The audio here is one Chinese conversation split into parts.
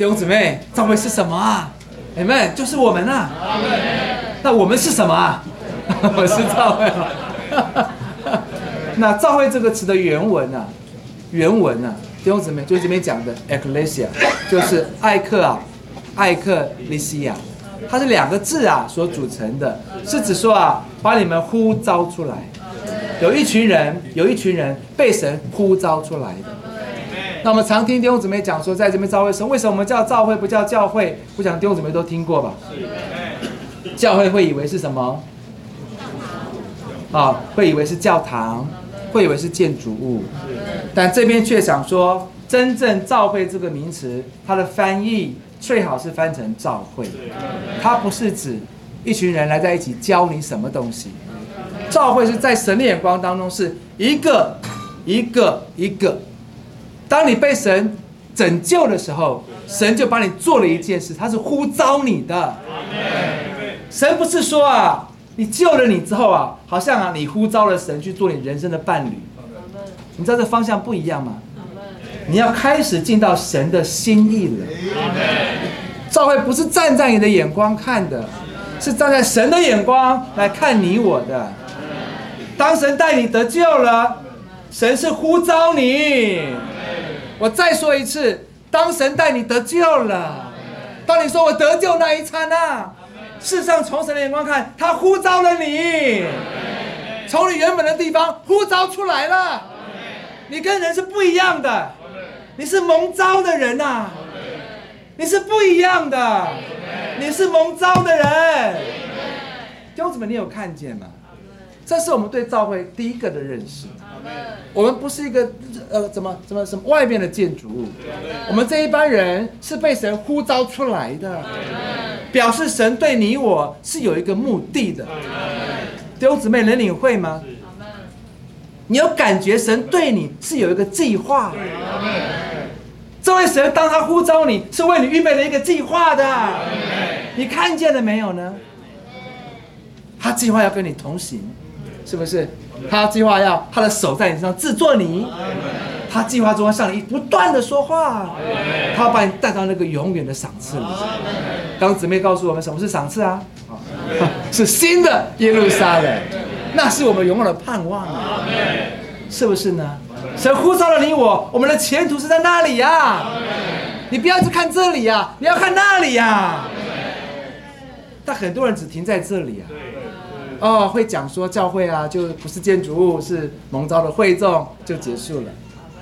弟兄姊妹，教会是什么啊？你们就是我们啊。那我们是什么啊？我是教会嘛。那教会这个词的原文啊，原文啊，弟兄姊妹，就是这边讲的 ecclesia，就是艾克啊，艾克利西亚，它是两个字啊所组成的，是指说啊，把你们呼召出来，有一群人，有一群人被神呼召出来的。那我们常听弟兄姊妹讲说，在这边召会时，为什么我们叫召会不叫教会？我想弟兄姊妹都听过吧？教会会以为是什么？啊，会以为是教堂，会以为是建筑物，但这边却想说，真正召会这个名词，它的翻译最好是翻成召会，它不是指一群人来在一起教你什么东西。召会是在神的眼光当中是一个一个一个，当你被神拯救的时候，神就帮你做了一件事，他是呼召你的。神不是说啊。你救了你之后啊，好像啊，你呼召了神去做你人生的伴侣。你知道这方向不一样吗？你要开始进到神的心意了。教会不是站在你的眼光看的，是站在神的眼光来看你我的。当神带你得救了，神是呼召你。我再说一次，当神带你得救了，当你说我得救那一刹那。世上，从神的眼光看，他呼召了你，从你原本的地方呼召出来了。你跟人是不一样的，你是蒙召的人呐，你是不一样的，你是蒙召的人。弟兄姊妹，你有看见吗？这是我们对教会第一个的认识。我们不是一个呃，怎么怎么什么外面的建筑物，我们这一班人是被神呼召出来的。表示神对你我是有一个目的的，弟兄姊妹能领会吗？你有感觉神对你是有一个计划？这位神当他呼召你是为你预备了一个计划的，你看见了没有呢？他计划要跟你同行，是不是？他计划要他的手在你身上制作你。他计划中要向你不断的说话，他要把你带到那个永远的赏赐里。刚姊妹告诉我们什么是赏赐啊？是新的耶路撒冷，那是我们永远的盼望啊！是不是呢？神呼召了你我，我们的前途是在那里呀！你不要只看这里呀，你要看那里呀！但很多人只停在这里啊，哦，会讲说教会啊，就不是建筑物，是蒙召的会众，就结束了。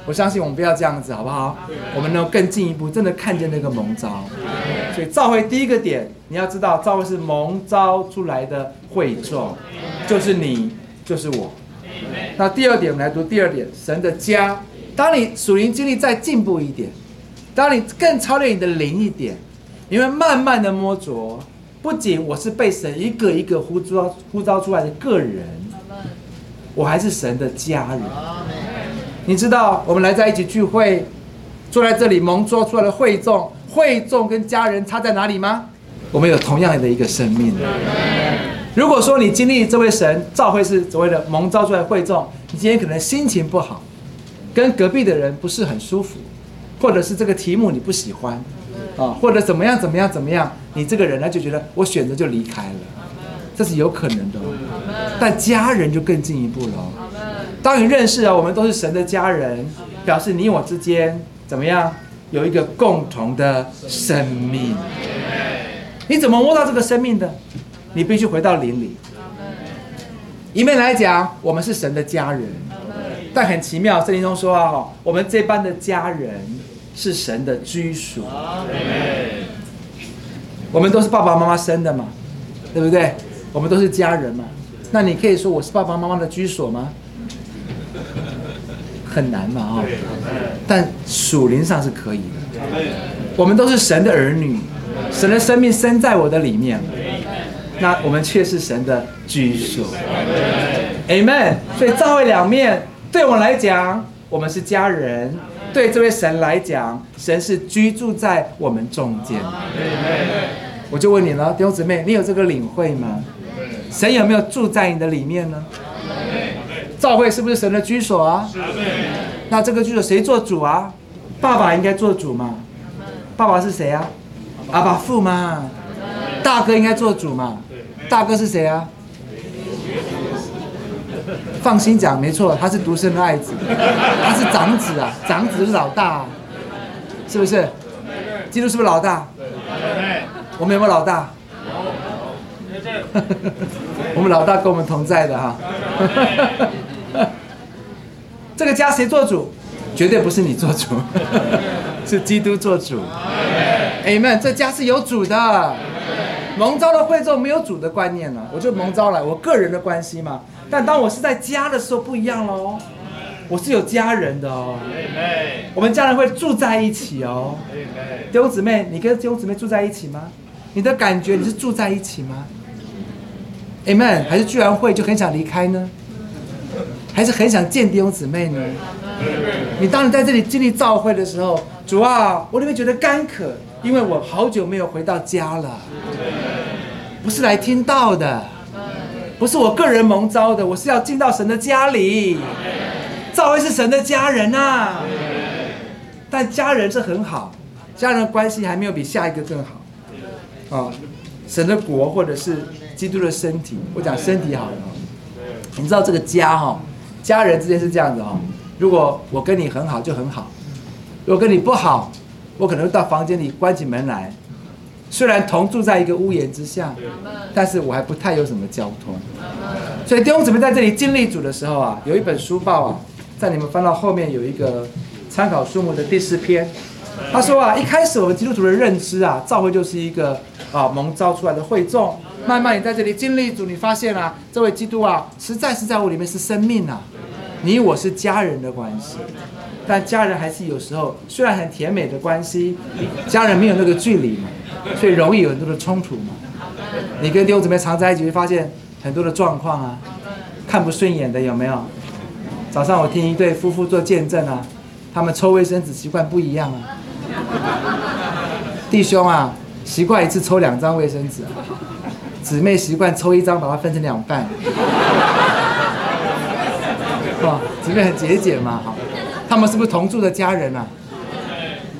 我相信我们不要这样子，好不好？我们能更进一步，真的看见那个蒙召。所以召会第一个点，你要知道，召会是蒙召出来的会众，就是你，就是我。那第二点，我们来读第二点，神的家。当你属灵经历再进步一点，当你更超越你的灵一点，你会慢慢的摸着，不仅我是被神一个一个呼召呼召出来的个人，我还是神的家人。你知道我们来在一起聚会，坐在这里蒙召出来的会众，会众跟家人差在哪里吗？我们有同样的一个生命。如果说你经历这位神召会是所谓的蒙召出来的会众，你今天可能心情不好，跟隔壁的人不是很舒服，或者是这个题目你不喜欢，啊，或者怎么样怎么样怎么样，你这个人呢就觉得我选择就离开了，这是有可能的。但家人就更进一步了。当你认识了，我们都是神的家人，表示你我之间怎么样有一个共同的生命？你怎么摸到这个生命的？你必须回到林里。一面来讲，我们是神的家人，但很奇妙，圣经中说啊，我们这般的家人是神的居属。我们都是爸爸妈妈生的嘛，对不对？我们都是家人嘛。那你可以说我是爸爸妈妈的居所吗？很难嘛啊！但属灵上是可以的。我们都是神的儿女，神的生命生在我的里面，那我们却是神的居所。Amen。所以教会两面，对我来讲，我们是家人；对这位神来讲，神是居住在我们中间。我就问你了，弟兄姊妹，你有这个领会吗？神有没有住在你的里面呢？教会是不是神的居所啊？那这个居所谁做主啊？爸爸应该做主嘛？爸爸是谁啊？阿爸父嘛。大哥应该做主嘛。大哥是谁啊？放心讲，没错，他是独生的爱子，他是长子啊，长子是老大，是不是？基督是不是老大？我们有没有老大？我们老大跟我们同在的哈。这个家谁做主？绝对不是你做主，是基督做主。哎们，这家是有主的。蒙召的会众没有主的观念了，我就蒙召来，我个人的关系嘛。但当我是在家的时候不一样喽，我是有家人的哦。我们家人会住在一起哦。弟兄姊妹，你跟弟兄姊妹住在一起吗？你的感觉你是住在一起吗？Amen，还是聚完会就很想离开呢？还是很想见弟兄姊妹呢？你当你在这里经历召会的时候，主啊，我里面觉得干渴，因为我好久没有回到家了。不是来听到的，不是我个人蒙召的，我是要进到神的家里。赵薇是神的家人呐，但家人是很好，家人关系还没有比下一个更好。啊，神的国或者是基督的身体，我讲身体好了。你知道这个家哈，家人之间是这样子哈。如果我跟你很好就很好，如果跟你不好，我可能到房间里关起门来。虽然同住在一个屋檐之下，但是我还不太有什么交通。所以弟兄姊妹在这里经历主的时候啊，有一本书报啊，在你们翻到后面有一个参考书目的第四篇，他说啊，一开始我们基督徒的认知啊，教会就是一个啊蒙召出来的会众。慢慢你在这里经历主，你发现啊，这位基督啊，实在是在我里面是生命啊，你我是家人的关系。但家人还是有时候虽然很甜美的关系，家人没有那个距离嘛。所以容易有很多的冲突嘛。你跟弟兄姊妹常在一起，会发现很多的状况啊，看不顺眼的有没有？早上我听一对夫妇做见证啊，他们抽卫生纸习惯不一样啊。弟兄啊，习惯一次抽两张卫生纸，啊姊妹习惯抽一张把它分成两半。哇，姊妹很节俭嘛，好，他们是不是同住的家人啊？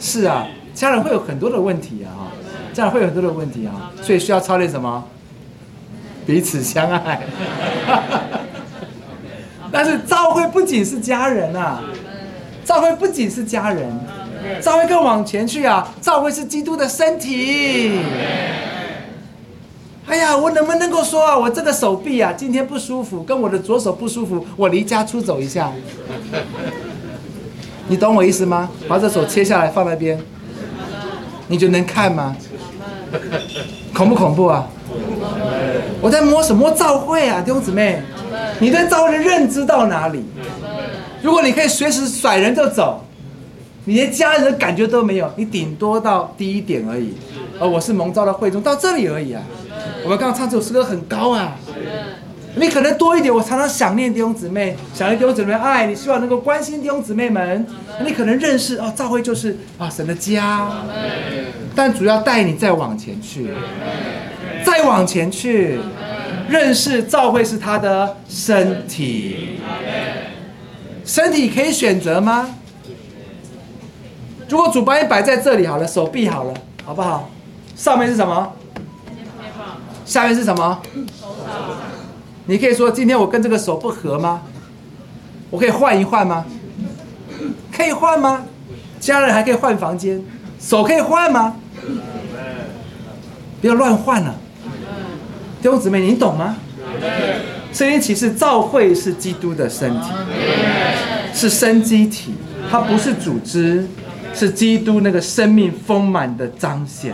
是啊，家人会有很多的问题啊。这样会有很多的问题啊，所以需要操练什么？彼此相爱。但是教会不仅是家人啊，教会不仅是家人，教会更往前去啊，教会是基督的身体。哎呀，我能不能够说啊，我这个手臂啊，今天不舒服，跟我的左手不舒服，我离家出走一下。你懂我意思吗？把这手切下来放那边，你就能看吗？恐不恐怖啊？我在摸什么召会啊，弟兄姊妹？你对召会的认知到哪里？如果你可以随时甩人就走，你连家人的感觉都没有，你顶多到低一点而已。而我是蒙召的会中，到这里而已啊。我们刚刚唱这首诗歌很高啊。你可能多一点，我常常想念弟兄姊妹，想念弟兄姊妹爱你，希望能够关心弟兄姊妹们。你可能认识哦，教会就是啊神的家，但主要带你再往前去，再往前去，认识教会是他的身体。身体可以选择吗？如果主把你摆在这里好了，手臂好了，好不好？上面是什么？下面是什么？你可以说今天我跟这个手不合吗？我可以换一换吗？可以换吗？家人还可以换房间，手可以换吗？不要乱换了。弟兄姊妹，你懂吗？圣经启示，教会是基督的身体，是生机体，它不是组织，是基督那个生命丰满的彰显。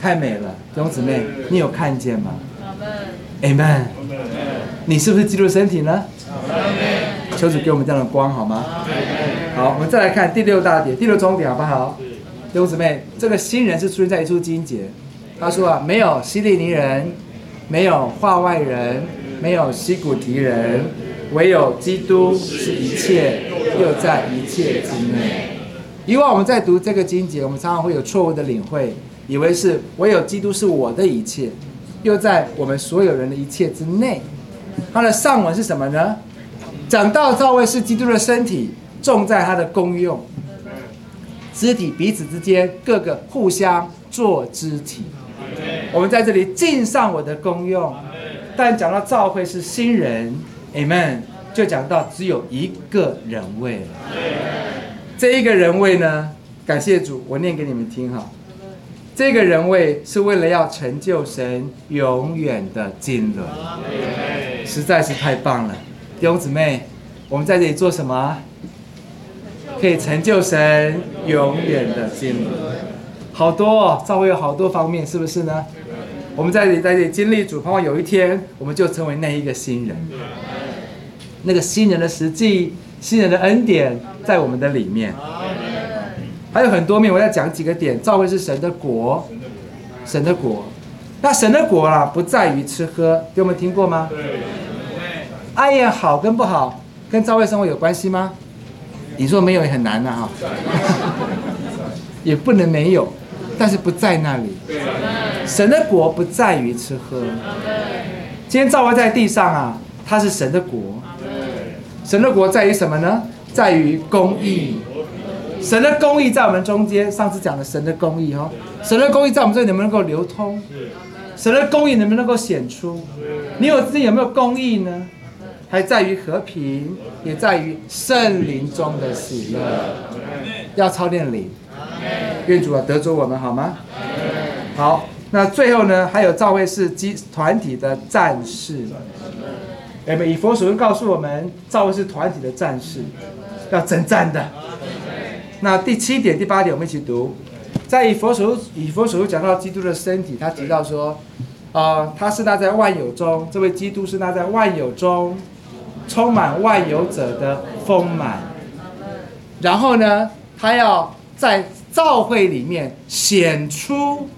太美了，弟兄姊妹，你有看见吗？Amen，你是不是基督身体呢？求主给我们这样的光，好吗？好，我们再来看第六大点，第六重点，好不好？弟兄姊妹，这个新人是出现在一处经节，他说啊，没有希利尼人，没有化外人，没有西古提人，唯有基督是一切，又在一切之内。以往我们在读这个经节，我们常常会有错误的领会，以为是唯有基督是我的一切。又在我们所有人的一切之内，它的上文是什么呢？讲到赵位是基督的身体，重在他的功用。肢体彼此之间各个互相做肢体。我们在这里尽上我的功用。但讲到召会是新人，Amen，就讲到只有一个人位了。这一个人位呢，感谢主，我念给你们听哈。这个人位是为了要成就神永远的经纶，实在是太棒了，弟兄姊妹，我们在这里做什么？可以成就神永远的经纶，好多哦，召会有好多方面，是不是呢？我们在这里在这里经历主，盼望有一天我们就成为那一个新人，那个新人的实际、新人的恩典在我们的里面。还有很多面，我要讲几个点。召会是神的国，神的国。那神的国啊，不在于吃喝，给我们听过吗？对爱宴好跟不好，跟召会生活有关系吗？你说没有也很难的哈，也不能没有，但是不在那里。神的国不在于吃喝。今天召会在地上啊，它是神的国。神的国在于什么呢？在于公义。神的公义在我们中间。上次讲的神的公义哈，神的公义在我们这里能不能够流通？神的公义能不能够显出？你有自己有没有公义呢？还在于和平，也在于圣灵中的喜乐。要操练灵，愿主啊得着我们好吗？好，那最后呢，还有赵会是基团体的战士。哎，以佛所说告诉我们，赵会是团体的战士，要征战的。那第七点、第八点，我们一起读。在以佛所以佛所讲到基督的身体，他提到说，啊，他是那在万有中，这位基督是那在万有中充满万有者的丰满。然后呢，他要在教会里面显出、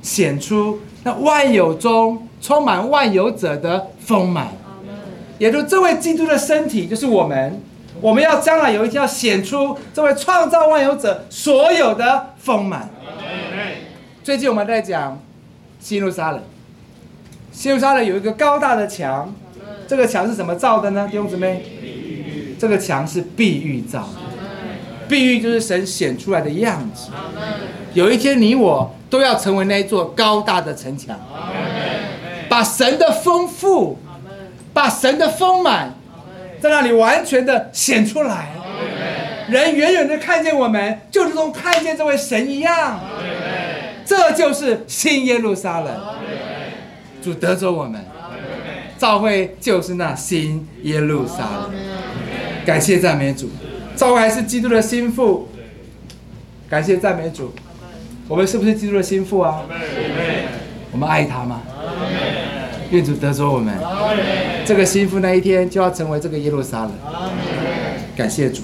显出那万有中充满万有者的丰满。也就这位基督的身体，就是我们。我们要将来有一天要显出这位创造万有者所有的丰满。最近我们在讲新路沙人，新路沙人有一个高大的墙，这个墙是怎么造的呢？弟兄姊妹，这个墙是碧玉造的，碧玉就是神显出来的样子。有一天你我都要成为那一座高大的城墙，把神的丰富，把神的丰满。在那里完全的显出来，人远远的看见我们，就如同看见这位神一样。这就是新耶路撒冷，主得着我们，召会就是那新耶路撒冷。感谢赞美主，召会还是基督的心腹。感谢赞美主，我们是不是基督的心腹啊？我们爱他吗？愿主得着我们，这个心腹那一天就要成为这个耶路撒冷。感谢主。